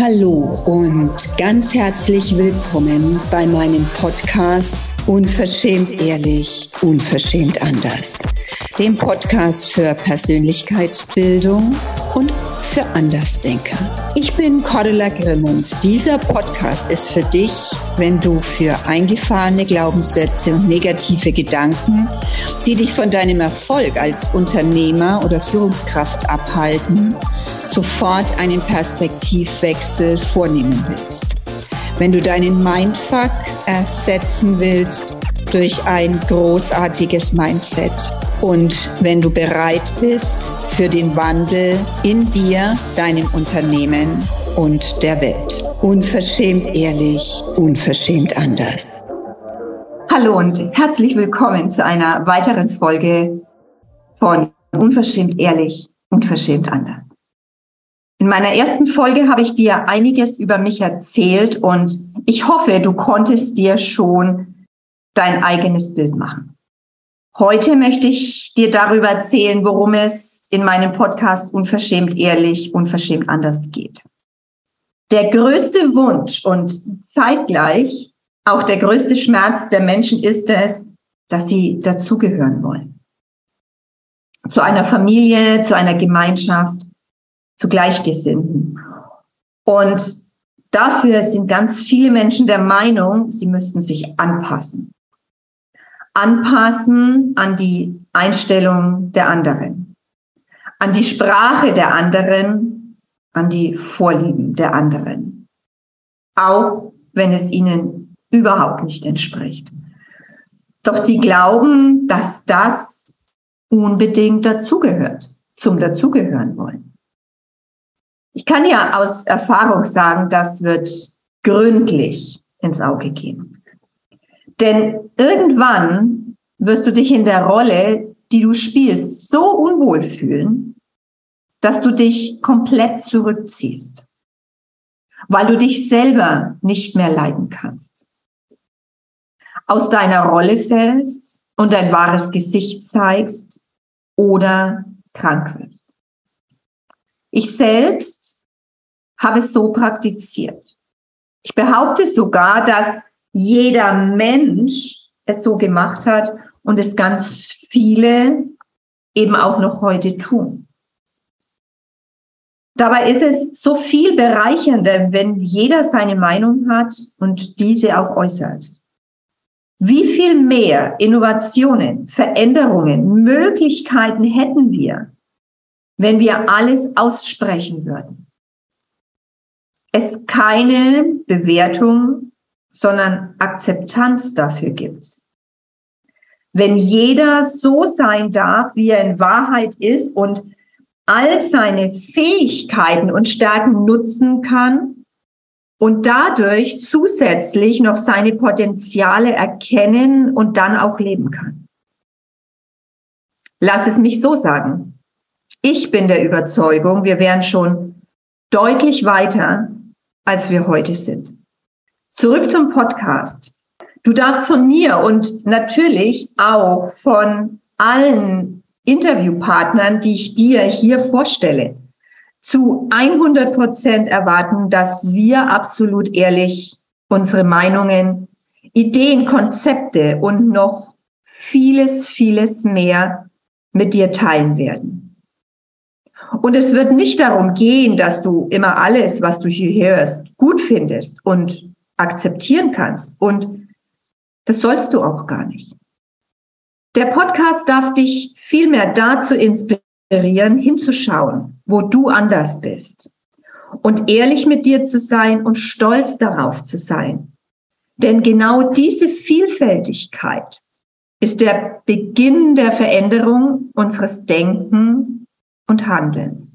Hallo und ganz herzlich willkommen bei meinem Podcast Unverschämt ehrlich, unverschämt anders. Dem Podcast für Persönlichkeitsbildung für Andersdenker. Ich bin Cordula Grimm und dieser Podcast ist für dich, wenn du für eingefahrene Glaubenssätze und negative Gedanken, die dich von deinem Erfolg als Unternehmer oder Führungskraft abhalten, sofort einen Perspektivwechsel vornehmen willst. Wenn du deinen Mindfuck ersetzen willst durch ein großartiges Mindset und wenn du bereit bist für den Wandel in dir, deinem Unternehmen und der Welt. Unverschämt ehrlich, unverschämt anders. Hallo und herzlich willkommen zu einer weiteren Folge von Unverschämt ehrlich, unverschämt anders. In meiner ersten Folge habe ich dir einiges über mich erzählt und ich hoffe, du konntest dir schon dein eigenes Bild machen. Heute möchte ich dir darüber erzählen, worum es in meinem Podcast Unverschämt ehrlich, unverschämt anders geht. Der größte Wunsch und zeitgleich auch der größte Schmerz der Menschen ist es, dass sie dazugehören wollen. Zu einer Familie, zu einer Gemeinschaft, zu Gleichgesinnten. Und dafür sind ganz viele Menschen der Meinung, sie müssten sich anpassen. Anpassen an die Einstellung der anderen, an die Sprache der anderen, an die Vorlieben der anderen. Auch wenn es ihnen überhaupt nicht entspricht. Doch sie glauben, dass das unbedingt dazugehört, zum Dazugehören wollen. Ich kann ja aus Erfahrung sagen, das wird gründlich ins Auge gehen. Denn irgendwann wirst du dich in der Rolle, die du spielst, so unwohl fühlen, dass du dich komplett zurückziehst, weil du dich selber nicht mehr leiden kannst. Aus deiner Rolle fällst und dein wahres Gesicht zeigst oder krank wirst. Ich selbst habe es so praktiziert. Ich behaupte sogar, dass jeder Mensch es so gemacht hat und es ganz viele eben auch noch heute tun. Dabei ist es so viel bereichernder, wenn jeder seine Meinung hat und diese auch äußert. Wie viel mehr Innovationen, Veränderungen, Möglichkeiten hätten wir, wenn wir alles aussprechen würden. Es keine Bewertung, sondern Akzeptanz dafür gibt. Wenn jeder so sein darf, wie er in Wahrheit ist und all seine Fähigkeiten und Stärken nutzen kann und dadurch zusätzlich noch seine Potenziale erkennen und dann auch leben kann. Lass es mich so sagen. Ich bin der Überzeugung, wir wären schon deutlich weiter, als wir heute sind. Zurück zum Podcast. Du darfst von mir und natürlich auch von allen Interviewpartnern, die ich dir hier vorstelle, zu 100 Prozent erwarten, dass wir absolut ehrlich unsere Meinungen, Ideen, Konzepte und noch vieles, vieles mehr mit dir teilen werden. Und es wird nicht darum gehen, dass du immer alles, was du hier hörst, gut findest und akzeptieren kannst. Und das sollst du auch gar nicht. Der Podcast darf dich vielmehr dazu inspirieren, hinzuschauen, wo du anders bist. Und ehrlich mit dir zu sein und stolz darauf zu sein. Denn genau diese Vielfältigkeit ist der Beginn der Veränderung unseres Denken und Handelns.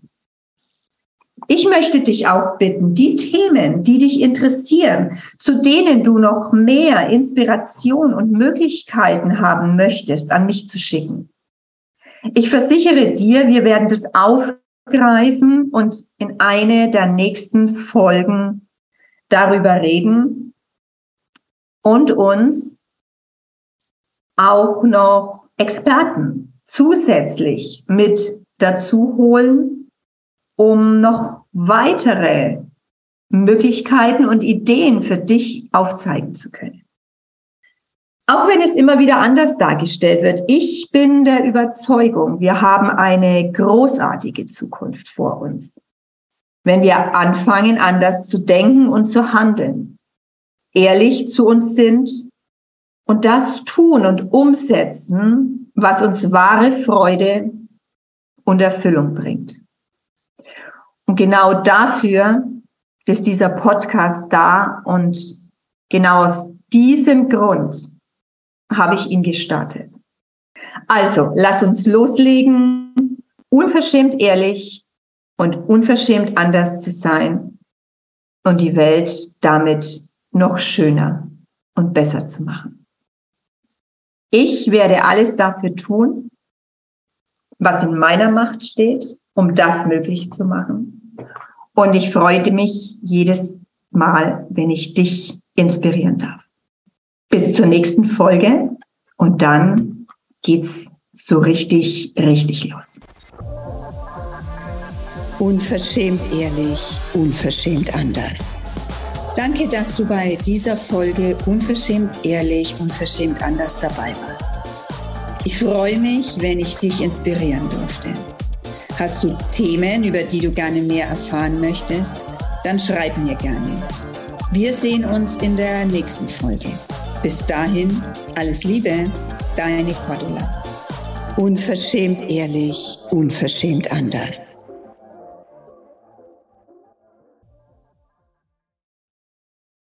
Ich möchte dich auch bitten, die Themen, die dich interessieren, zu denen du noch mehr Inspiration und Möglichkeiten haben möchtest, an mich zu schicken. Ich versichere dir, wir werden das aufgreifen und in eine der nächsten Folgen darüber reden und uns auch noch Experten zusätzlich mit dazu holen, um noch weitere Möglichkeiten und Ideen für dich aufzeigen zu können. Auch wenn es immer wieder anders dargestellt wird, ich bin der Überzeugung, wir haben eine großartige Zukunft vor uns. Wenn wir anfangen, anders zu denken und zu handeln, ehrlich zu uns sind und das tun und umsetzen, was uns wahre Freude und Erfüllung bringt. Und genau dafür ist dieser Podcast da und genau aus diesem Grund habe ich ihn gestartet. Also, lass uns loslegen, unverschämt ehrlich und unverschämt anders zu sein und die Welt damit noch schöner und besser zu machen. Ich werde alles dafür tun, was in meiner Macht steht, um das möglich zu machen. Und ich freute mich jedes Mal, wenn ich dich inspirieren darf. Bis zur nächsten Folge und dann geht's so richtig, richtig los. Unverschämt ehrlich, unverschämt anders. Danke, dass du bei dieser Folge Unverschämt ehrlich, unverschämt anders dabei warst. Ich freue mich, wenn ich dich inspirieren durfte. Hast du Themen, über die du gerne mehr erfahren möchtest? Dann schreib mir gerne. Wir sehen uns in der nächsten Folge. Bis dahin, alles Liebe, deine Cordula. Unverschämt ehrlich, unverschämt anders.